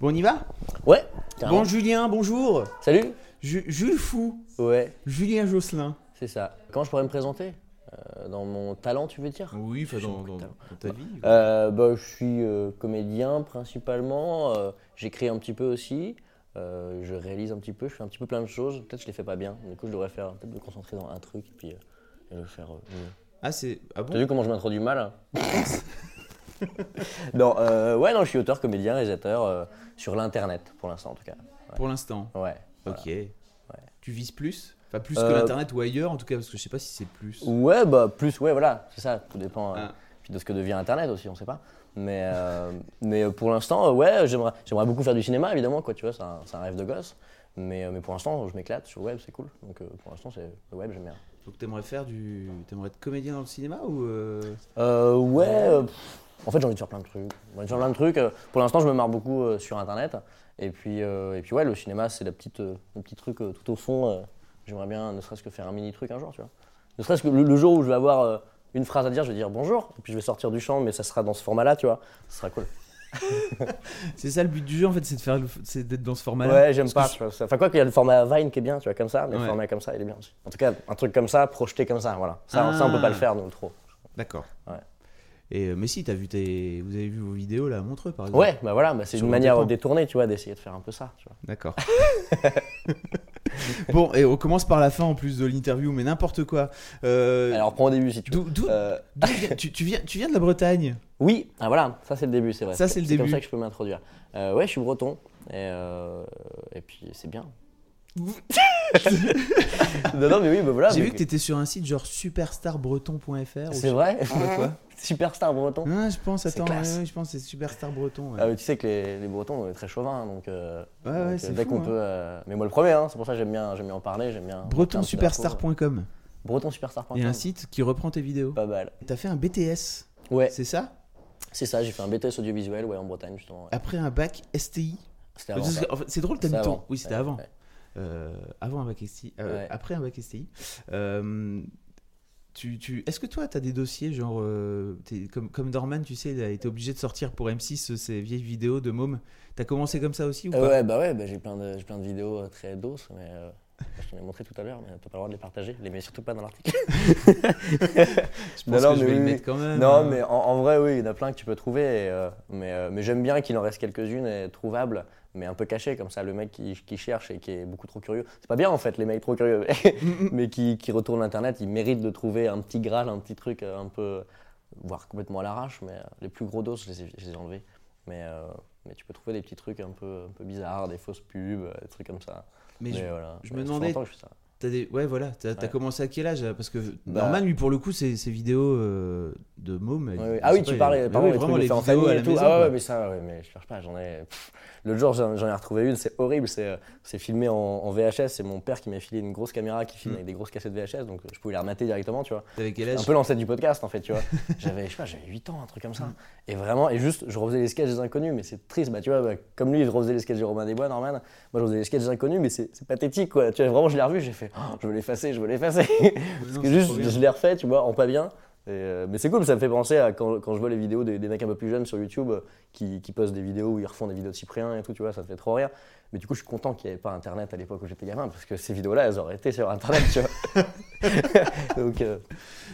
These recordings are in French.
Bon, on y va? Ouais. carrément. Bon, Julien, bonjour. Salut. Ju- Jules Fou, Ouais, Julien Josselin. c'est ça. Comment je pourrais me présenter? Euh, Dans mon talent, tu veux dire? Oui, enfin, dans, dans- ta vie. Euh, bah, Je suis euh, comédien principalement. J'écris un petit peu aussi. je réalise un petit peu. Je fais un petit peu plein de choses. Peut-être que je les fais pas bien. Du coup, je devrais faire peut-être me concentrer dans un truc et puis euh, et le faire mieux. Ah, c'est. Ah T'as bon vu comment je m'introduis mal hein? Non, euh, ouais, non, je suis auteur, comédien, réalisateur euh, sur l'internet pour l'instant en tout cas. Pour l'instant. Ouais. Ok. Tu vises plus? Enfin, plus que Euh, l'internet ou ailleurs, en tout cas, parce que je sais pas si c'est plus. Ouais, bah plus, ouais, voilà, c'est ça, tout dépend Ah. de ce que devient Internet aussi, on sait pas. Mais, mais pour l'instant, ouais, j'aimerais, j'aimerais beaucoup faire du cinéma, évidemment, quoi, tu vois, c'est un, c'est un rêve de gosse. Mais, mais pour l'instant, je m'éclate sur le web, c'est cool. Donc pour l'instant, c'est le web, j'aime bien. Donc, t'aimerais faire du. T'aimerais être comédien dans le cinéma ou. euh, Euh, ouais, pff, en fait, j'ai envie de faire plein de trucs. J'ai envie de faire plein de trucs. euh, Pour l'instant, je me marre beaucoup euh, sur Internet. Et puis, euh, et puis ouais, le cinéma, c'est le petit truc tout au fond. J'aimerais bien, ne serait-ce que faire un mini truc un jour, tu vois. Ne serait-ce que le, le jour où je vais avoir une phrase à dire, je vais dire bonjour, et puis je vais sortir du champ, mais ça sera dans ce format-là, tu vois. Ce sera cool. C'est ça le but du jeu, en fait, c'est de faire, le- c'est d'être dans ce format-là. ouais, j'aime pas. Enfin, quoi qu'il y a le format Vine qui est bien, tu vois, comme ça, mais Ouais. le format comme ça, il est bien aussi. En tout cas, un truc comme ça, projeté comme ça, voilà. Ça, ça on peut pas le Ah. faire, nous, trop. D'accord. Ouais. Et euh, mais si, t'as vu tes, vous avez vu vos vidéos là Montreux par exemple. Ouais, bah voilà, bah, c'est une manière détournée, tu vois, d'essayer de faire un peu ça. D'accord. bon, et on commence par la fin en plus de l'interview, mais n'importe quoi. Euh, Alors, prends au début si tu veux. Euh, tu, tu viens, tu viens de la Bretagne? Oui, ah voilà, ça c'est le début, c'est vrai. Ça, c'est le comme début. ça que je peux m'introduire. Euh, ouais, je suis breton. Et, et puis c'est bien. Non, non, mais oui, bah voilà. J'ai mais- vu que t'étais sur un site genre superstarbreton.fr. C'est vrai quoi Superstar breton. Ah, je pense, attends, ouais, ouais, je pense que c'est Superstar Breton. ouais. Ah, mais tu sais que les, les Bretons, on est très chauvins, donc, euh, Ouais, ouais, donc, c'est dès qu'on hein. peut. euh, Mais moi le premier, hein, c'est pour ça que j'aime bien, bien en parler, j'aime bien. Bretonsuperstar.com. Bretonsuperstar.com. Il y a un site qui reprend tes vidéos. Pas mal. T'as fait un BTS, Ouais, c'est ça? C'est ça, j'ai fait un BTS audiovisuel, ouais, en Bretagne justement. Après un bac STI. C'était avant. C'est drôle, t'habites où avant. Oui, c'était avant. Euh, avant un bac STI. euh, Ouais. Après un bac STI. Euh, tu, tu... Est-ce que toi, tu as des dossiers, genre, euh, comme, comme Dorman, tu sais, il a été obligé de sortir pour M6 ces vieilles vidéos de môme. T'as commencé comme ça aussi ou Euh, pas? ouais, bah ouais, bah j'ai plein, de, j'ai plein de vidéos très doses, mais euh, je t'en ai montré tout à l'heure, mais t'as pas le droit de les partager, les mets surtout pas dans l'article. Je pense que je vais mettre quand même. Non, hein. mais en, en vrai, oui, il y en a plein que tu peux trouver, et, mais, mais j'aime bien qu'il en reste quelques-unes et trouvables, mais un peu cachées, comme ça, le mec qui, qui cherche et qui est beaucoup trop curieux. C'est pas bien en fait, les mecs trop curieux, mais qui, qui retournent Internet, ils méritent de trouver un petit graal, un petit truc euh, un peu, voire complètement à l'arrache, mais euh, les plus gros doses, je les ai, je les ai enlevés. Mais, euh, mais tu peux trouver des petits trucs un peu, un peu bizarres, des fausses pubs, des trucs comme ça. Mais je- voilà. je Mais me demandais- longtemps que je fais ça. T'as des... Ouais, voilà. T'as Ouais. commencé à quel âge Parce que Bah- Norman, lui, pour le coup, ses, ses vidéos euh, de môme. Ouais, Ah oui, tu parlais, pardon, oui, les les faire en vidéos famille à la et tout. maison. ah ouais, mais ça, mais je cherche pas, j'en ai. pff. L'autre jour, j'en ai retrouvé une, c'est horrible, c'est euh, filmé en, en VHS, c'est mon père qui m'a filé une grosse caméra qui filme Mm. avec des grosses cassettes VHS, donc euh, je pouvais les remater directement, tu vois. Quel Un âge peu l'ancêtre du podcast en fait, tu vois. J'avais, je sais pas, j'avais 8 ans, un truc comme ça. Mm. Et vraiment, et juste, je refaisais les sketchs des inconnus, mais c'est triste, bah tu vois, bah, comme lui, je refaisais les sketchs de Romain Desbois, Norman, moi je refaisais les sketchs des inconnus, mais c'est pathétique quoi. Tu vois, vraiment, je l'ai revu, j'ai fait, Oh, je veux l'effacer, je veux l'effacer. Parce que juste, je l'ai refait, tu vois, en pas bien. Et, euh, mais c'est cool, ça me fait penser à quand, quand je vois les vidéos des, des mecs un peu plus jeunes sur YouTube euh, qui, qui postent des vidéos où ils refont des vidéos de Cyprien et tout, tu vois, ça te fait trop rire. Mais du coup, je suis content qu'il n'y avait pas Internet à l'époque où j'étais gamin, parce que ces vidéos-là, elles auraient été sur Internet, tu vois. Donc, euh,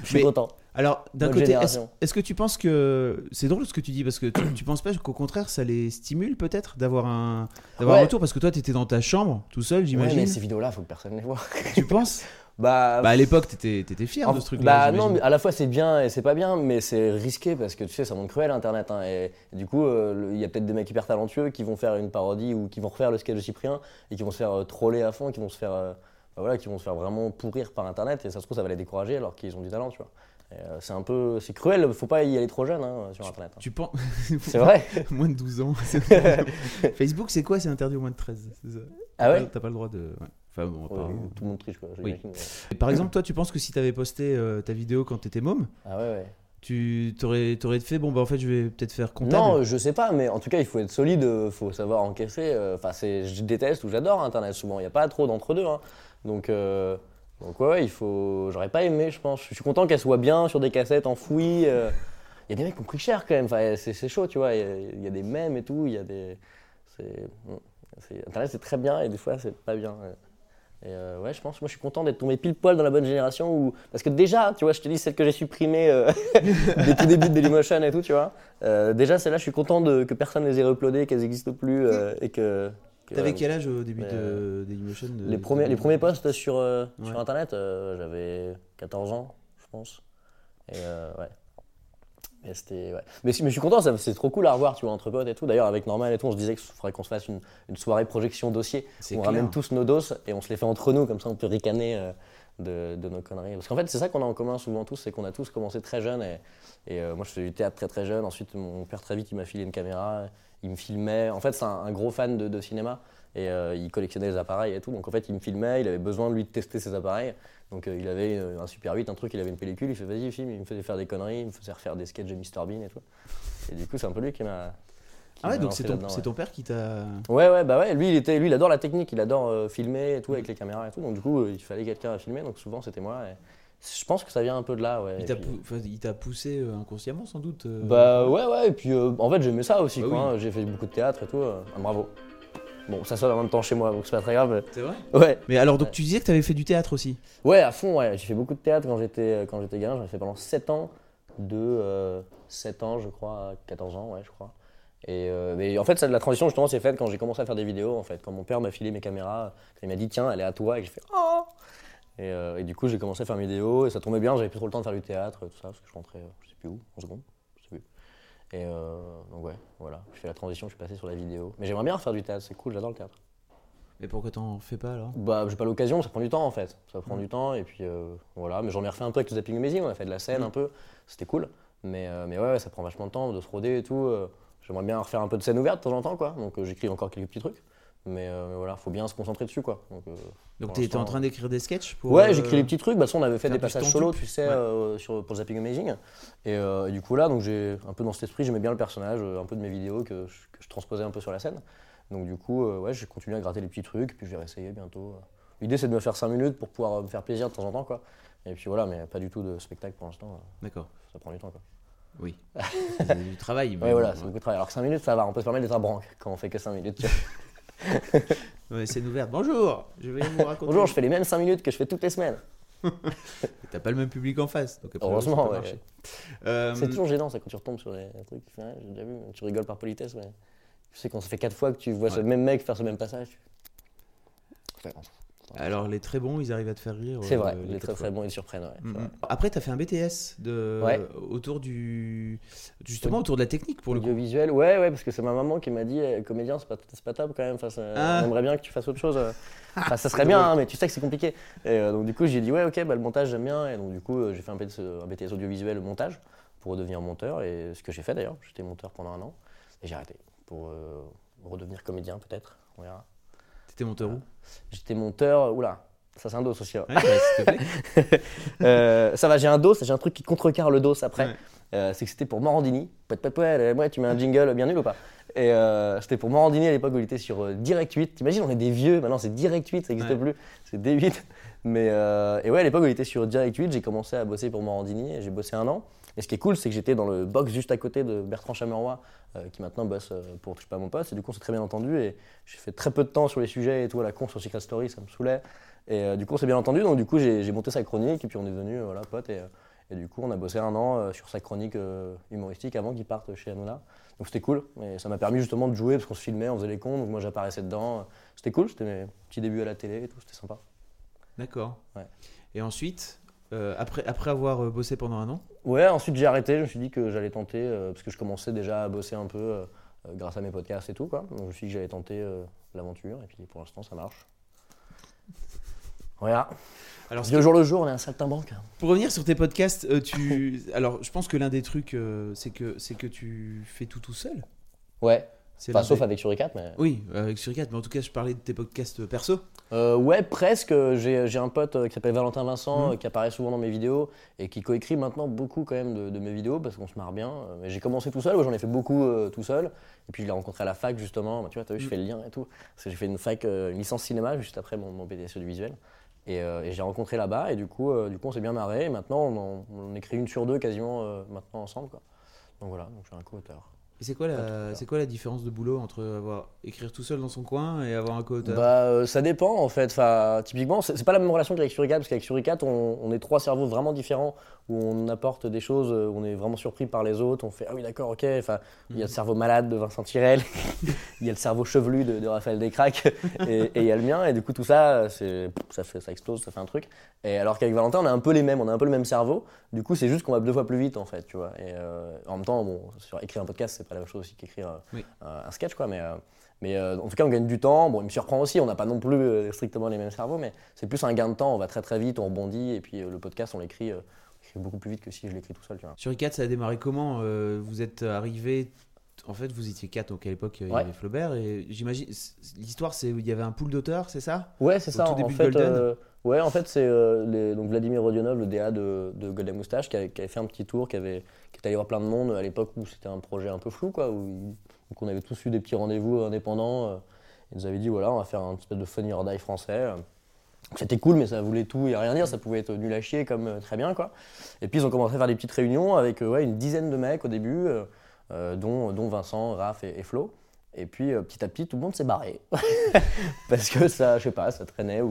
je suis Mais- content. Alors, d'un côté, est-ce que tu penses que. C'est drôle ce que tu dis, parce que tu, tu penses pas qu'au contraire, ça les stimule peut-être d'avoir un, d'avoir un Ouais. retour Parce que toi, t'étais dans ta chambre, tout seul, Ouais, j'imagine. mais ces vidéos-là, faut que personne les voit. Tu penses? bah, Bah, à l'époque, t'étais étais fier En- de ce truc-là. Bah non, mais à la fois c'est bien et c'est pas bien, mais c'est risqué parce que tu sais, ça monte cruel Internet. hein, et, et du coup, euh, il y a peut-être des mecs hyper talentueux qui vont faire une parodie ou qui vont refaire le sketch de Cyprien et qui vont se faire euh, troller à fond, qui vont se faire, euh, bah voilà, qui vont se faire vraiment pourrir par Internet et ça se trouve, ça va les décourager alors qu'ils ont du talent, tu vois. Euh, c'est un peu, c'est cruel. Faut pas y aller trop jeune hein, sur Internet. hein. Tu penses C'est vrai. moins de 12 ans. Facebook, c'est quoi? C'est interdit au moins de 13. c'est ça? Ah ouais? T'as pas le droit de. ouais. Enfin bon, tout le monde triche quoi. Oui. mais- Par exemple, toi, tu penses que si t'avais posté euh, ta vidéo quand t'étais môme, Ah ouais ouais. tu t'aurais t'aurais fait bon bah en fait je vais peut-être faire comptable. Non, je sais pas, mais en tout cas, il faut être solide, euh, faut savoir encaisser. euh, Enfin, c'est, je déteste ou j'adore Internet souvent. Il n'y a pas trop d'entre deux. hein. Donc, euh, donc ouais, il faut. J'aurais pas aimé, je pense. Je suis content qu'elle soit bien sur des cassettes enfouies. euh. Il y a des mecs qui ont pris cher quand même. Enfin, c'est, c'est chaud, tu vois. Il y, a, il y a des mèmes et tout. Il y a des. C'est, c'est- Internet, c'est très bien et des fois, c'est pas bien. ouais. Et euh, ouais, je pense, moi je suis content d'être tombé pile poil dans la bonne génération où. Parce que déjà, tu vois, je te dis, celle que j'ai supprimée euh, des tout débuts de Dailymotion et tout, tu vois. Euh, déjà, celle-là, je suis content de, que personne les ait uploadées, qu'elles n'existent plus euh, et que. que, T'avais quel âge au début de Dailymotion de- les, premiers, les premiers posts sur, Ouais. sur internet, j'avais 14 ans, je pense. Et ouais. Et c'était. Ouais. Mais, je suis content, c'est trop cool à revoir, tu vois, entre potes et tout. D'ailleurs, avec Normal et tout, on se disait qu'il faudrait qu'on se fasse une, une soirée projection dossier. On clair. ramène tous nos doses et on se les fait entre nous, comme ça on peut ricaner euh, de, de nos conneries. Parce qu'en fait, c'est ça qu'on a en commun souvent tous, c'est qu'on a tous commencé très jeunes. Et, et, euh, moi, je faisais du théâtre très très jeune. Ensuite, mon père, très vite, il m'a filé une caméra. Il me filmait. En fait, c'est un, un gros fan de, de cinéma. Et euh, il collectionnait les appareils et tout. Donc en fait, il me filmait. Il avait besoin de lui de tester ses appareils. Donc euh, il avait euh, un Super 8, un truc, il avait une pellicule. Il fait vas-y, filme. Il me faisait faire des conneries. Il me faisait refaire des sketchs de Mr Bean et tout. Et du coup, c'est un peu lui qui m'a. Ah ouais donc c'est ton, ouais. ton père qui t'a. Ouais, ouais, bah ouais, lui il, était, lui, il adore la technique, il adore euh, filmer et tout avec les caméras et tout. Donc, du coup, il fallait quelqu'un à filmer, donc souvent c'était moi. Et je pense que ça vient un peu de là, ouais. Il t'a puis- pou- poussé euh, inconsciemment sans doute. euh, Bah ouais, ouais, et puis en fait j'aimais ça aussi, Bah quoi. oui. hein. J'ai fait beaucoup de théâtre et tout, ah, bravo. Bon, ça sonne en même temps chez moi, donc c'est pas très grave. C'est vrai Ouais, Mais alors donc tu disais que t'avais fait du théâtre aussi. ouais, à fond, ouais. J'ai fait beaucoup de théâtre quand j'étais euh, quand j'étais gamin, j'en ai fait pendant 7 ans, de euh, 7 ans, je crois, à 14 ans, ouais, je crois. Et euh, mais en fait, ça, la transition justement s'est faite quand j'ai commencé à faire des vidéos. En fait, quand mon père m'a filé mes caméras, quand il m'a dit tiens, elle est à toi, et j'ai fait oh. Et, euh, et du coup, j'ai commencé à faire mes vidéos et ça tombait bien. J'avais plus trop le temps de faire du théâtre, tout ça, parce que je rentrais, je sais plus où, en seconde. Et euh, donc ouais, voilà, je fais la transition, je suis passé sur la vidéo. Mais j'aimerais bien faire du théâtre, c'est cool, j'adore le théâtre. Mais pourquoi t'en fais pas alors? Bah, j'ai pas l'occasion, ça prend du temps en fait. Ça prend du temps et puis euh, voilà. Mais j'en ai refait un peu avec le Zapping Amazing, on a fait de la scène un peu, c'était cool. Mais, euh, mais ouais, ouais, ça prend vachement de temps de se roder et tout. J'aimerais bien refaire un peu de scène ouverte de temps en temps quoi. Donc euh, j'écris encore quelques petits trucs. Mais, euh, mais voilà, faut bien se concentrer dessus quoi. Donc, euh, Donc Pour t'étais en train d'écrire des sketchs pour. Ouais, euh, j'écris les petits trucs. Bah, ça, on avait fait des passages solo, tu sais, Ouais. euh, sur, pour Zapping Amazing. Et, euh, et du coup, là, donc j'ai un peu dans cet esprit, j'aimais bien le personnage, un peu de mes vidéos que je, que je transposais un peu sur la scène. Donc, du coup, ouais, j'ai continué à gratter les petits trucs, puis je vais réessayer bientôt. L'idée, c'est de me faire 5 minutes pour pouvoir me faire plaisir de temps en temps, quoi. Et puis voilà, mais pas du tout de spectacle pour l'instant, D'accord. ça prend du temps, quoi. Oui. C'est du travail. mais Ouais, voilà, c'est beaucoup de travail. Alors que 5 minutes, ça va, on peut se permettre d'être à branque quand on fait que 5 minutes. ouverte. Bonjour. Je vais vous raconter. Bonjour, je fais les mêmes 5 minutes que je fais toutes les semaines. T'as pas le même public en face. Donc après, Heureusement, ouais. Euh, C'est toujours gênant, ça, quand tu retombes sur des trucs. tu fais, Ouais, j'ai déjà vu, mais tu rigoles par politesse, mais tu sais, quand ça fait quatre fois que tu vois ce même mec faire ce même passage. Alors les très bons, ils arrivent à te faire rire. C'est euh, vrai, les très très bon, ils surprennent. Ouais. Après, tu as fait un BTS de... Ouais. autour du. Justement, autour de la technique pour le coup. Audiovisuel, ouais, ouais, parce que c'est ma maman qui m'a dit, eh, comédien, c'est pas, pas top quand même. Enfin, Ah. On aimerait bien que tu fasses autre chose. euh. Enfin, ça serait bien, hein, mais tu sais que c'est compliqué. Et euh, donc, du coup, j'ai dit, ouais, ok, bah, le montage, j'aime bien. Et donc, du coup, j'ai fait un BTS, un BTS audiovisuel montage pour redevenir monteur. Et ce que j'ai fait d'ailleurs, j'étais monteur pendant un an. Et j'ai arrêté pour euh, redevenir comédien, peut-être. On verra. T'étais monteur où? J'étais monteur. Oula, ça c'est un dos aussi. hein. Ouais, bah. Euh, ça va, j'ai un dos, j'ai un truc qui contrecarre le dos après. Ouais. Euh, c'est que c'était pour Morandini. Pas ouais, tu mets un jingle bien nul ou pas Et euh, c'était pour Morandini à l'époque où il était sur euh, Direct 8. T'imagines, on est des vieux, maintenant c'est Direct 8, ça n'existe Ouais. plus, c'est D8. Mais euh, et ouais, à l'époque où il était sur Direct 8, j'ai commencé à bosser pour Morandini et j'ai bossé un an. Et ce qui est cool, c'est que j'étais dans le box juste à côté de Bertrand Chameroy, euh, qui maintenant bosse euh, pour Touche pas à mon poste. Et du coup, on s'est très bien entendu. Et j'ai fait très peu de temps sur les sujets et tout à la con sur Secret Story, ça me saoulait. Et euh, du coup, on s'est bien entendu. Donc, du coup, j'ai monté sa chronique et puis on est devenus voilà, potes. Et, euh, et du coup, on a bossé un an euh, sur sa chronique euh, humoristique avant qu'il parte chez Hanouna. Donc, c'était cool. Et ça m'a permis justement de jouer parce qu'on se filmait, on faisait les cons. Donc, moi, j'apparaissais dedans. C'était cool. C'était mes petits débuts à la télé et tout. C'était sympa. D'accord. Ouais. Et ensuite, euh, après, après avoir bossé pendant un an, Ouais, ensuite j'ai arrêté, je me suis dit que j'allais tenter, euh, parce que je commençais déjà à bosser un peu euh, grâce à mes podcasts et tout, quoi. Donc je me suis dit que j'allais tenter l'aventure, et puis pour l'instant ça marche. Voilà. Alors, Parce que le jour le jour, on est un saltimbanque. pour revenir sur tes podcasts, euh, tu, alors je pense que l'un des trucs, euh, c'est que c'est que tu fais tout tout seul. Ouais. C'est Enfin, l'un sauf avec Suricat, mais. Oui, avec Suricat, mais en tout cas, je parlais de tes podcasts perso. Euh, ouais, presque. J'ai j'ai un pote euh, qui s'appelle Valentin Vincent, Mhm. euh, qui apparaît souvent dans mes vidéos et qui coécrit maintenant beaucoup quand même de, de mes vidéos parce qu'on se marre bien. Euh, Mais j'ai commencé tout seul, ouais, j'en ai fait beaucoup euh, tout seul. Et puis je l'ai rencontré à la fac justement. Bah, tu vois, t'as vu, je Mhm. fais le lien et tout. Parce que j'ai fait une fac, euh, une licence cinéma juste après mon, mon BTS du visuel. Et, euh, et j'ai rencontré là-bas et du coup, euh, du coup on s'est bien marré. Et maintenant, on, en- on écrit une sur deux quasiment euh, maintenant ensemble. Quoi. Donc voilà, donc je suis un co-auteur. Et c'est quoi la, c'est quoi la différence de boulot entre avoir écrire tout seul dans son coin et avoir un co-auteur? Bah, euh, ça dépend en fait. Enfin, typiquement, c'est c'est pas la même relation qu'avec Suricat, parce qu'avec Suricat, on, on est trois cerveaux vraiment différents où on apporte des choses, euh, on est vraiment surpris par les autres. On fait ah oui, d'accord, ok. Enfin, il y a le cerveau malade de Vincent Tirel, il y a le cerveau chevelu de, de Raphaël Descraques, et et il y a le mien. Et du coup, tout ça, c'est ça fait ça explose, ça fait un truc. Et alors qu'avec Valentin, on a un peu les mêmes, on a un peu le même cerveau. Du coup, c'est juste qu'on va deux fois plus vite en fait, tu vois. Et euh, en même temps, bon, sur écrire un podcast, c'est pas la même chose aussi qu'écrire Oui. un, sketch, quoi. Mais euh, mais euh, en tout cas, on gagne du temps. Bon, il me surprend aussi, on n'a pas non plus euh, strictement les mêmes cerveaux, mais c'est plus un gain de temps. On va très très vite, on rebondit, et puis le podcast, on l'écrit beaucoup plus vite que si je l'écris tout seul, tu vois. Suricat, ça a démarré comment Euh, Vous êtes arrivé, en fait, vous étiez quatre, donc à l'époque, il y Ouais. avait Flaubert, et j'imagine, l'histoire, c'est il y avait un pool d'auteurs, c'est ça? Ouais, c'est Au ça. tout en début de fait, Golden. euh, ouais, en fait, c'est euh, donc Vladimir Rodionov, le DA de, de Golden Moustache, qui avait, qui avait fait un petit tour, qui avait qui était allé voir plein de monde à l'époque où c'était un projet un peu flou, quoi, où donc on avait tous eu des petits rendez-vous indépendants. euh, ils nous avaient dit voilà, on va faire un espèce de funny or die français. euh. C'était cool, mais ça voulait tout et rien dire. Ça pouvait être nul à chier comme euh, très bien, quoi. Et puis ils ont commencé à faire des petites réunions avec euh, ouais, une dizaine de mecs au début, euh, euh, dont, dont Vincent, Raph et, et Flo. Et puis euh, petit à petit, tout le monde s'est barré parce que ça, je sais pas, ça traînait ou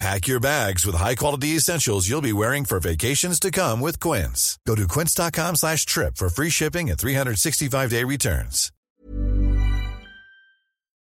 Pack your bags with high-quality essentials you'll be wearing for vacations to come with Quince. Go to quince.com slash trip for free shipping and 365-day returns.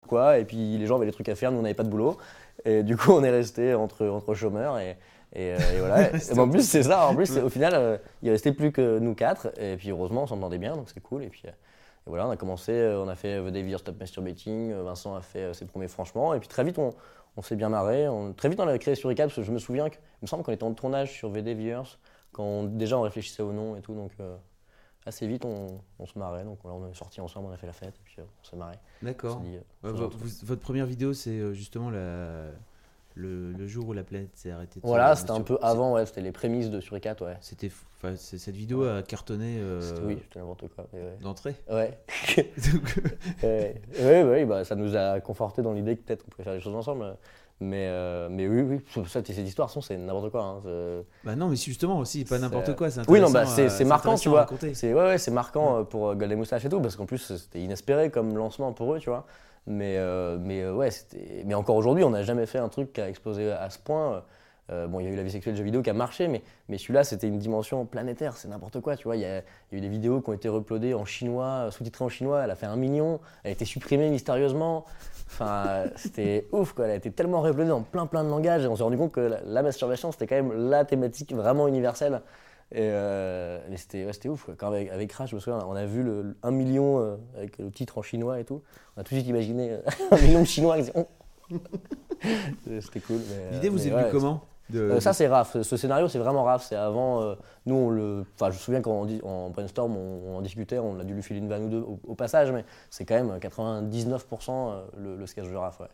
quoi. Et puis les gens avaient des trucs à faire, nous on n'avait pas de boulot. Et du coup, on est resté entre, entre chômeurs et, et, euh, et voilà. Et en plus, c'est ça. En plus, au final, euh, il restait plus que nous quatre. Et puis heureusement, on s'entendait bien, donc c'est cool. Et puis euh, et voilà, on a commencé, euh, on a fait euh, The Year Stop Masturbating. euh, Vincent a fait euh, ses premiers franchement. Et puis très vite, on, on s'est bien marré. On- très vite, on a créé sur parce que je me souviens que, il me semble qu'on était en tournage sur VD Viewers quand on- déjà on réfléchissait au nom et tout. Donc euh, assez vite, on, on se marrait. Donc là, on est sortis ensemble, on a fait la fête. Et puis euh, on s'est marré. D'accord. euh, Ouais, votre première vidéo, c'est justement la, le, le jour où la planète s'est arrêtée. de Voilà, c'était un peu avant, ouais, c'était les prémices de Suricat, ouais. C'était, cette vidéo a cartonné euh, Oui, c'était n'importe quoi. ouais. d'entrée. Ouais. Ouais, ouais, bah, ça nous a conforté dans l'idée que peut-être on pouvait faire des choses ensemble. Mais, euh, mais oui, oui, ça, cette histoire, son, c'est n'importe quoi. hein, bah non, mais justement aussi, pas n'importe quoi. c'est Oui, non, bah, c'est c'est marquant, tu vois. C'est ouais, ouais, c'est marquant euh, pour euh, Golden Moustache et tout, parce qu'en plus, c'était inespéré comme lancement pour eux, tu vois. Mais, euh, mais euh, ouais. Mais encore aujourd'hui, on n'a jamais fait un truc qui a explosé à ce point. Euh, bon, il y a eu la vie sexuelle de jeux vidéo qui a marché, mais, mais celui-là, c'était une dimension planétaire, c'est n'importe quoi, tu vois. Il y, a, eu des vidéos qui ont été uploadées en chinois, sous-titrées en chinois, elle a fait un million, elle a été supprimée mystérieusement. Enfin, c'était ouf, quoi. Elle a été tellement uploadée dans plein, plein de langages, et on s'est rendu compte que la masturbation, c'était quand même la thématique vraiment universelle. Et euh, mais c'était ouais, ouf. Quoi. Quand avec, avec Crash, je me souviens, on a vu le, le 1 million euh, avec le titre en chinois et tout. On a tout de suite imaginé euh, un million de chinois. Oh c'était cool. euh, L'idée vous est venue ouais, comment de, euh, ça c'est Raph, ce scénario c'est vraiment Raph, c'est avant, euh, nous on le, enfin je me souviens quand on dit, en brainstorm on, on en discutait, on a dû lui filer une vanne ou deux au, au passage, mais c'est quand même 99% euh, le, le sketch de Raph, ouais.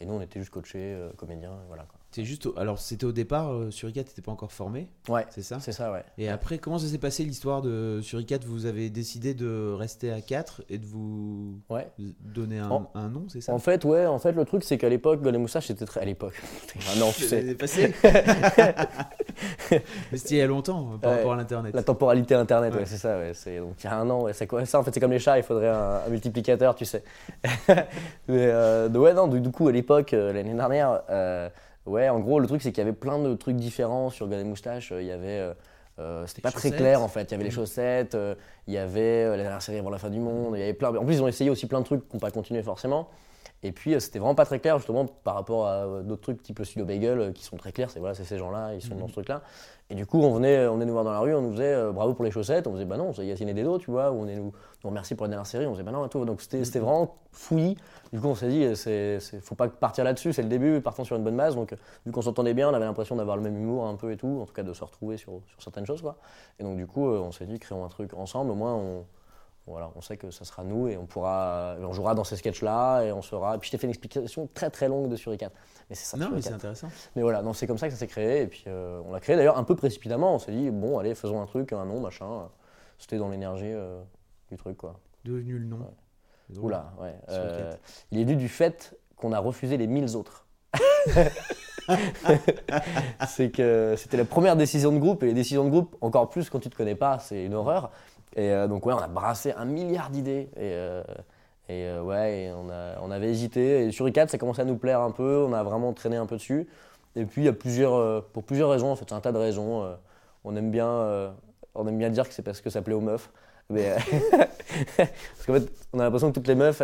Et nous on était juste coachés, euh, comédiens, voilà quoi. C'est juste, au- alors c'était au départ, euh, Suricat n'était pas encore formé, Ouais, c'est ça? c'est ça, ouais. Et après, comment ça s'est passé l'histoire de Suricat Vous avez décidé de rester à 4 et de vous Ouais. donner un, En- un nom, c'est ça? En fait, ouais, en fait, le truc, c'est qu'à l'époque, Golden Moustache, c'était très. À l'époque. Ah non, tu sais. C'est passé Mais c'était il y a longtemps euh, par Ouais. rapport à l'internet. La temporalité internet, ouais, Ouais. c'est ça, ouais. C'est, donc il y a un an, ouais, c'est ça En fait, c'est comme les chats, il faudrait un, un multiplicateur, tu sais. Mais euh, ouais, non, du, coup, à l'époque, euh, l'année dernière, euh, ouais, en gros, le truc, c'est qu'il y avait plein de trucs différents sur Golden Moustache. Euh, Il y avait. euh, euh, c'était pas très clair en fait. Il y avait les Mhm. chaussettes, euh, il y avait euh, la dernière série avant la fin du monde, il y avait plein. En plus, ils ont essayé aussi plein de trucs qui n'ont pas continué forcément. Et puis, euh, c'était vraiment pas très clair justement par rapport à euh, d'autres trucs type le Studio Bagel euh, qui sont très clairs. C'est voilà, ces gens-là, ils sont Mhm. dans ce truc-là. Et du coup, on venait, on venait nous voir dans la rue, on nous faisait euh, bravo pour les chaussettes. On faisait bah non, c'est Yacine et Dedo, tu vois. Ou on est nous, nous remercie pour la dernière série. On faisait bah non et tout. Donc c'était c'était vraiment fouillis. Du coup, on s'est dit, c'est, faut pas partir là-dessus. C'est le début, partons sur une bonne base. Donc, vu qu'on s'entendait bien, on avait l'impression d'avoir le même humour un peu et tout. En tout cas, de se retrouver sur, sur certaines choses, quoi. Et donc, du coup, on s'est dit, créons un truc ensemble. Au moins, on, voilà, on sait que ça sera nous et on pourra, on jouera dans ces sketchs-là et on sera. Et puis, je t'ai fait une explication très très longue de Suricat. Mais c'est ça. Non, mais c'est intéressant. Mais voilà, non, c'est comme ça que ça s'est créé. Et puis, euh, on l'a créé d'ailleurs un peu précipitamment. On s'est dit, bon, allez, faisons un truc, un nom, machin. C'était dans l'énergie euh, du truc, quoi. Devenu le nom. Ouais. Oula, ouais. Euh, il est venu du fait qu'on a refusé les 1000 autres. c'est que c'était la première décision de groupe et les décisions de groupe, encore plus quand tu te connais pas, c'est une horreur. Et euh, donc ouais, on a brassé un milliard d'idées et, euh, et euh, ouais, et on, a, on avait hésité. Et sur i4, ça commençait à nous plaire un peu, on a vraiment traîné un peu dessus. Et puis il y a plusieurs, pour plusieurs raisons, en fait, c'est un tas de raisons. on aime bien, on aime bien dire que c'est parce que ça plaît aux meufs. Mais parce qu'en fait, on a l'impression que toutes les meufs,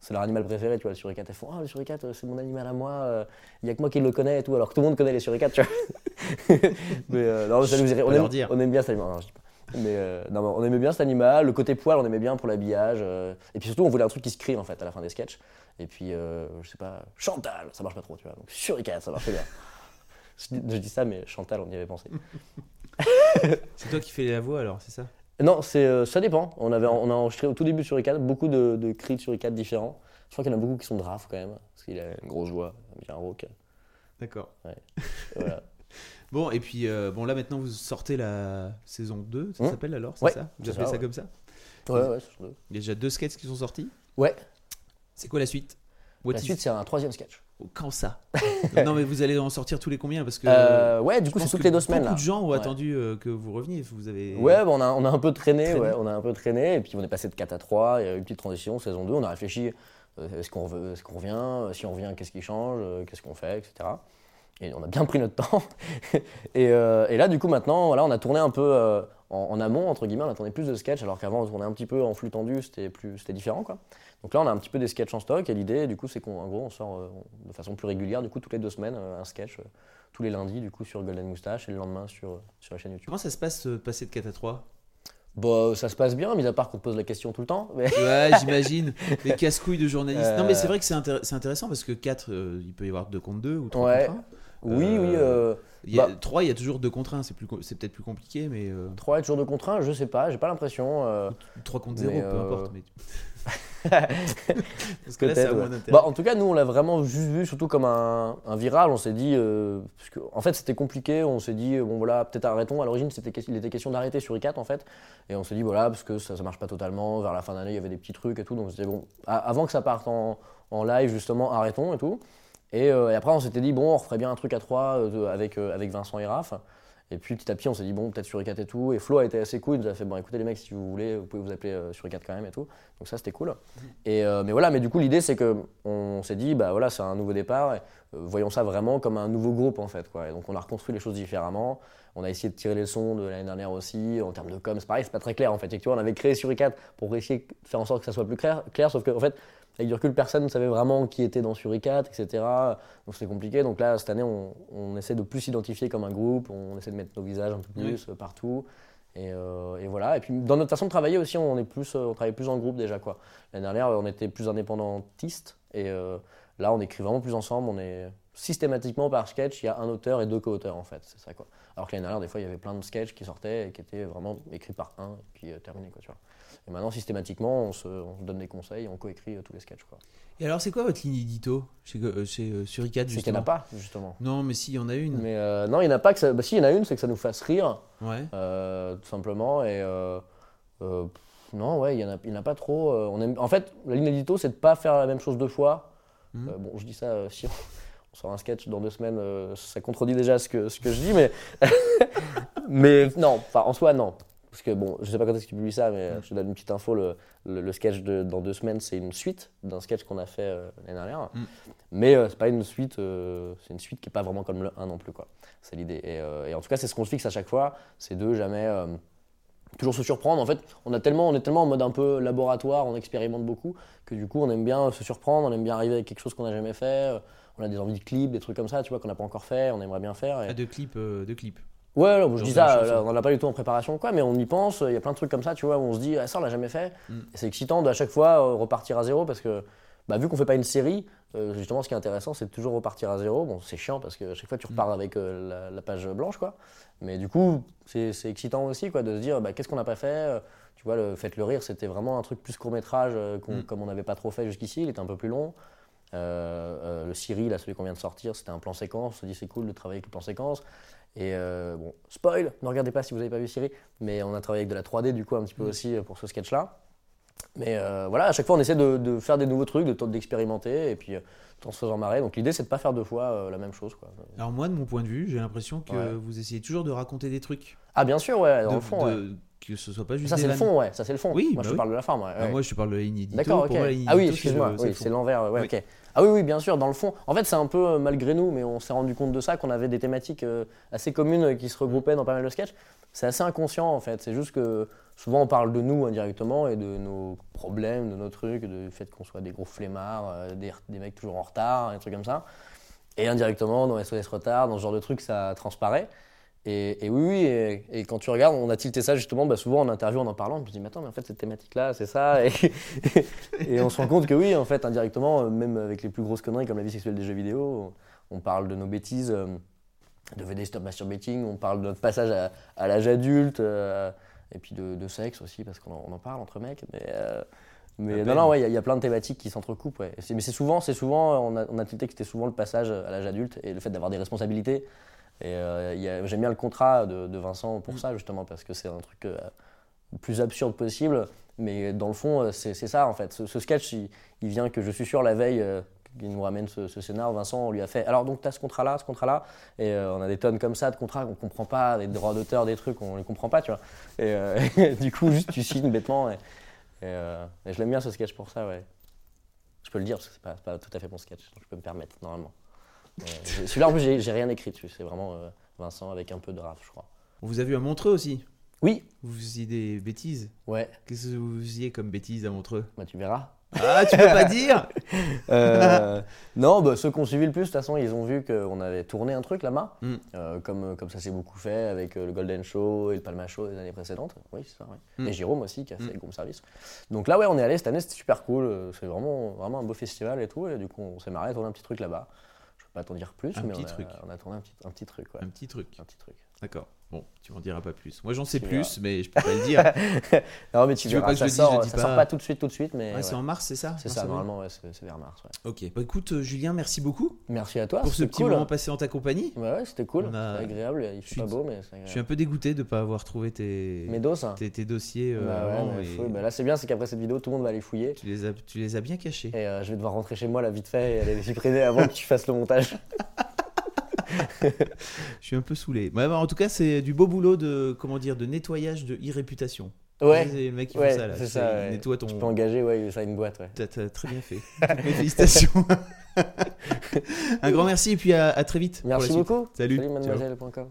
c'est leur animal préféré, tu vois, le suricate. Elles font Ah, le suricate, c'est mon animal à moi, il n'y a que moi qui le connais et tout, alors que tout le monde connaît les suricates, tu vois. mais non, ça nous On aime, on aime bien cet animal. Non, je dis pas. Mais euh, non, on aimait bien cet animal, le côté poil, on aimait bien pour l'habillage. euh, et puis surtout, on voulait un truc qui se crie en fait à la fin des sketchs. Et puis, euh, je sais pas, Chantal, ça marche pas trop, tu vois. Donc, suricate, ça marchait bien. je, dis, je dis ça, mais Chantal, on y avait pensé. C'est toi qui fais la voix alors, c'est ça? Non, c'est, ça dépend. On, avait, on a enregistré au tout début sur i4 beaucoup de, de cris de sur i4 différents. Je crois qu'il y en a beaucoup qui sont de Raph quand même, parce qu'il a une grosse voix, bien rauque. D'accord. Voilà. Bon, et puis euh, bon, là maintenant vous sortez la saison 2, ça Hmm. s'appelle alors, c'est Ouais, ça Vous c'est appelez ça, ça, ouais. comme ça Ouais, ouais, c'est. Il y a déjà deux sketchs qui sont sortis. Ouais, C'est quoi la suite What la is- suite, c'est un troisième sketch. Oh, Quand ça Non, mais vous allez en sortir tous les combien Parce que. Euh, ouais, du je coup, c'est pense toutes que les deux semaines. Beaucoup Là. de gens ont Ouais. attendu euh, que vous reveniez. Vous avez. Ouais, bah, on, a, on a un peu traîné, Traîné. ouais, on a un peu traîné, et puis on est passé de 4 à 3, il y a eu une petite transition, saison 2, on a réfléchi, euh, est-ce qu'on revient, Euh, si on revient, qu'est-ce qui change, Euh, qu'est-ce qu'on fait, etc. Et on a bien pris notre temps. et, euh, et là, du coup, maintenant, voilà, on a tourné un peu euh, en, en amont, entre guillemets, on a tourné plus de sketchs, alors qu'avant, on tournait un petit peu en flux tendu, c'était différent, quoi. Donc là, on a un petit peu des sketchs en stock, et l'idée, du coup, c'est qu'en gros, on sort euh, de façon plus régulière, du coup, toutes les deux semaines, un sketch, tous les lundis, du coup, sur Golden Moustache, et le lendemain sur, sur la chaîne YouTube. Comment ça se passe passer de 4 à 3 Bah, ça se passe bien, mis à part qu'on pose la question tout le temps. Mais... Ouais, j'imagine. Les casse-couilles de journalistes. Non, mais c'est vrai que c'est intér- intéressant parce que 4, il peut y avoir 2 contre 2 ou 3 Ouais. contre 1. Oui, Euh, oui. Euh, Il y a, Bah. 3, il y a toujours 2 contre 1. C'est plus c'est peut-être plus compliqué, mais. euh, 3 est toujours de contraint, je sais pas, j'ai pas l'impression. euh, 3 contre 0, Mais, peu euh, importe. Mais... parce que là, a peut-être, moins ouais. Bah, en tout cas, nous, on l'a vraiment juste vu surtout comme un, un viral. On s'est dit, euh, parce que, en fait, c'était compliqué. On s'est dit, bon voilà, peut-être arrêtons. À l'origine, c'était, il était question d'arrêter sur i4 en fait. Et on s'est dit, voilà, parce que ça, ça marche pas totalement. Vers la fin d'année, il y avait des petits trucs et tout. Donc, c'était bon, a- avant que ça parte en, en live, justement, arrêtons et tout. Et, euh, et après, on s'était dit, bon, on referait bien un truc à 3 avec, euh, avec Vincent et Raph. Et puis petit à petit, on s'est dit, bon, peut-être sur i4 et tout. Et Flo a été assez cool. Il nous a fait, bon, écoutez les mecs, si vous voulez, vous pouvez vous appeler euh, sur i4 quand même et tout. Donc ça, c'était cool. Et, euh, mais voilà, mais du coup, l'idée, c'est que on s'est dit, bah voilà, c'est un nouveau départ. et, euh, voyons ça vraiment comme un nouveau groupe, en fait. Quoi. Et donc, on a reconstruit les choses différemment. On a essayé de tirer les leçons de l'année dernière aussi. En termes de com, c'est pareil, c'est pas très clair, en fait. Et tu vois, on avait créé sur i4 pour essayer de faire en sorte que ça soit plus clair, clair sauf que, en fait, avec du recul, personne ne savait vraiment qui était dans sur i4, etc. Donc c'était compliqué. Donc là, cette année, on, on essaie de plus s'identifier comme un groupe. On essaie de mettre nos visages un peu plus euh, partout. Et, euh, et voilà. Et puis dans notre façon de travailler aussi, on est plus, euh, on travaille plus en groupe déjà quoi. L'année dernière, on était plus indépendantistes et euh, là, on écrit vraiment plus ensemble. On est systématiquement par sketch, il y a un auteur et deux co-auteurs en fait. C'est ça quoi. Alors que l'année dernière, des fois, il y avait plein de sketchs qui sortaient et qui étaient vraiment écrits par un et puis euh, terminés quoi. Tu vois. Et maintenant, systématiquement, on se, on se donne des conseils, on coécrit euh, tous les sketchs quoi. Et alors, c'est quoi votre ligne édito chez, euh, chez euh, sur i4 C'est qu'il n'y en justement? A pas justement. Non, mais si, il y en a une. Mais euh, non, il n'y en a pas que ça. Bah, si, il y en a une, c'est que ça nous fasse rire. Ouais. Tout simplement. Et non, ouais, il n'y en, en a pas trop. on aime, en fait, la ligne édito, c'est de pas faire la même chose deux fois. Euh, bon, je dis ça, si on, on sort un sketch dans deux semaines, euh, ça contredit déjà ce que, ce que je dis, mais, mais non, enfin, en soi, non. Parce que bon, je sais pas quand est-ce que tu publies ça, mais euh, je te donne une petite info. Le, le- le sketch de dans deux semaines, c'est une suite d'un sketch qu'on a fait euh, l'année dernière. Mm. Mais euh, c'est pas une suite, euh, c'est une suite qui est pas vraiment comme le 1 non plus, quoi. C'est l'idée. Et, et en tout cas, c'est ce qu'on se fixe à chaque fois. C'est de jamais. Toujours se surprendre. En fait, on, a tellement, on est tellement en mode un peu laboratoire, on expérimente beaucoup, que du coup, on aime bien se surprendre, on aime bien arriver avec quelque chose qu'on n'a jamais fait. euh, On a des envies de clips, des trucs comme ça, tu vois, qu'on n'a pas encore fait, on aimerait bien faire. et- Ah, de clips, euh, de clips. Ouais, là, je Genre dis ça, là, on l'a pas du tout en préparation, quoi, mais on y pense. Il y a plein de trucs comme ça, tu vois, où on se dit, ah, ça, on l'a jamais fait. Mm. C'est excitant de à chaque fois euh, repartir à zéro parce que, bah, vu qu'on fait pas une série, euh, justement, ce qui est intéressant, c'est de toujours repartir à zéro. Bon, c'est chiant parce que à chaque fois, tu Mm. repars avec euh, la, la page blanche, quoi. Mais du coup, c'est excitant aussi, quoi, de se dire, bah, qu'est-ce qu'on n'a pas fait euh, Tu vois, le Faites le rire, c'était vraiment un truc plus court-métrage, euh, Mm. comme on n'avait pas trop fait jusqu'ici, il était un peu plus long. Le Siri, là, celui qu'on vient de sortir, c'était un plan séquence. On se dit c'est cool de travailler avec le plan séquence. Et bon, spoil, ne regardez pas si vous n'avez pas vu Siri, mais on a travaillé avec de la 3D du coup un petit peu Mm. aussi pour ce sketch-là. Mais euh, voilà, à chaque fois on essaie de, de faire des nouveaux trucs, de d'expérimenter et puis euh, tout en se faisant marrer. Donc l'idée c'est de pas faire deux fois euh, la même chose. Quoi. Alors moi, de mon point de vue, j'ai l'impression que Ouais. vous essayez toujours de raconter des trucs. Ah bien sûr, ouais, dans De- le fond. ouais. Que ce soit pas juste Ça c'est le fond, ouais, ça c'est le fond. Oui, Moi bah je oui. parle de la forme, ouais. Ah, moi, je te parle de la inédito. D'accord, ok. Pour moi, la ah oui, excuse-moi, oui, c'est l'envers, ouais, Oui. ok. Ah oui, oui, bien sûr, dans le fond. En fait, c'est un peu euh, malgré nous, mais on s'est rendu compte de ça, qu'on avait des thématiques euh, assez communes euh, qui se regroupaient dans pas mal de sketchs. C'est assez inconscient, en fait. C'est juste que souvent, on parle de nous indirectement et de nos problèmes, de nos trucs, du fait qu'on soit des gros flemmards, des, des mecs toujours en retard, des trucs comme ça. Et indirectement, dans SOS Retard, dans ce genre de trucs, ça transparaît. Et, et oui, oui, et, et quand tu regardes, on a tilté ça justement, bah souvent en interview, en en parlant, on se dit, mais attends, mais en fait, cette thématique-là, c'est ça. Et, et on se rend compte que oui, en fait, indirectement, euh, même avec les plus grosses conneries comme la vie sexuelle des jeux vidéo, on, parle de nos bêtises, euh, de VD Stop Masturbating, on parle de notre passage à, à l'âge adulte, euh, et puis de, de sexe aussi, parce qu'on en, parle entre mecs. Mais, euh, mais non, non, ouais, il y, a- il y a plein de thématiques qui s'entrecoupent. Ouais. Mais c'est souvent, souvent, on a, on a tilté que c'était souvent le passage à l'âge adulte et le fait d'avoir des responsabilités. Et euh, il j'aime bien le contrat de, de Vincent pour ça, justement, parce que c'est un truc euh, le plus absurde possible. Mais dans le fond, euh, c'est ça, en fait. Ce, ce sketch, il, il vient que je suis sûr la veille. euh, qu'il nous ramène ce, ce scénar, Vincent, on lui a fait. Alors, donc, tu as ce contrat-là, ce contrat-là, et euh, on a des tonnes comme ça de contrats qu'on comprend pas, des droits d'auteur, des trucs, on les comprend pas, tu vois. Et euh, du coup, juste tu signes bêtement. Et, et, euh, et je l'aime bien ce sketch pour ça, ouais. Je peux le dire parce que c'est pas, pas tout à fait mon sketch, donc je peux me permettre normalement. Euh, Celui-là, en plus, j'ai rien écrit dessus, c'est vraiment euh, Vincent avec un peu de raf, je crois. On vous a vu à Montreux aussi. Oui, Vous faisiez des bêtises. ouais, Qu'est-ce que vous faisiez comme bêtises à Montreux? Bah tu verras. Ah, tu peux pas dire? Euh, non, bah, ceux qui ont suivi le plus, de toute façon, ils ont vu qu'on avait tourné un truc là-bas, Mm. euh, comme, comme ça s'est beaucoup fait avec le Golden Show et le Palma Show des années précédentes. Oui, c'est ça, ouais. Mm. Et Jérôme aussi qui a fait Mm. le groupe service. Donc là, ouais, on est allé cette année, c'était super cool. C'est vraiment, vraiment un beau festival et tout. Et du coup, on s'est marré à tourner un petit truc là-bas. Peux pas t'en dire plus, Un mais on, a, truc. on a tourné un petit, un petit truc, ouais. Un petit truc. Un petit truc. D'accord. Bon, tu m'en diras pas plus. Moi, j'en sais Tu plus, mais je peux pas le dire. Non, mais tu, Tu veux pas que ça, je le dise, je le dis ça pas. sort pas tout de suite, tout de suite, mais Ouais, c'est en mars, c'est ça c'est Mars, ça, normalement, ouais, c'est vers mars. Ok. Bah écoute, euh, Julien, merci beaucoup Merci à toi, pour ce petit cool. moment passé en ta compagnie. Ouais, ouais, c'était cool, a- c'était agréable. Il fait pas beau, mais c'est Je suis agréable. un peu dégoûté de pas avoir trouvé tes, Mes doses hein. tes, tes dossiers euh, Bah ouais, mais et bah là c'est bien, c'est qu'après cette vidéo, tout le monde va fouiller. tu, les as, tu les as bien cachés. Et euh, je vais devoir rentrer chez moi là vite fait et aller les supprimer avant que tu fasses le montage. Je suis un peu saoulé. Ouais, en tout cas, c'est du beau boulot de comment dire de nettoyage de e-réputation. Ouais, C'est les mecs qui ouais, font ça là. c'est ça, ouais. nettoient ton. tu peux engager ouais, ça une boîte. Ouais. T'as très bien fait. Mes Félicitations. un grand merci et puis à, à très vite. Merci beaucoup. Salut. Salut mademoiselle.com.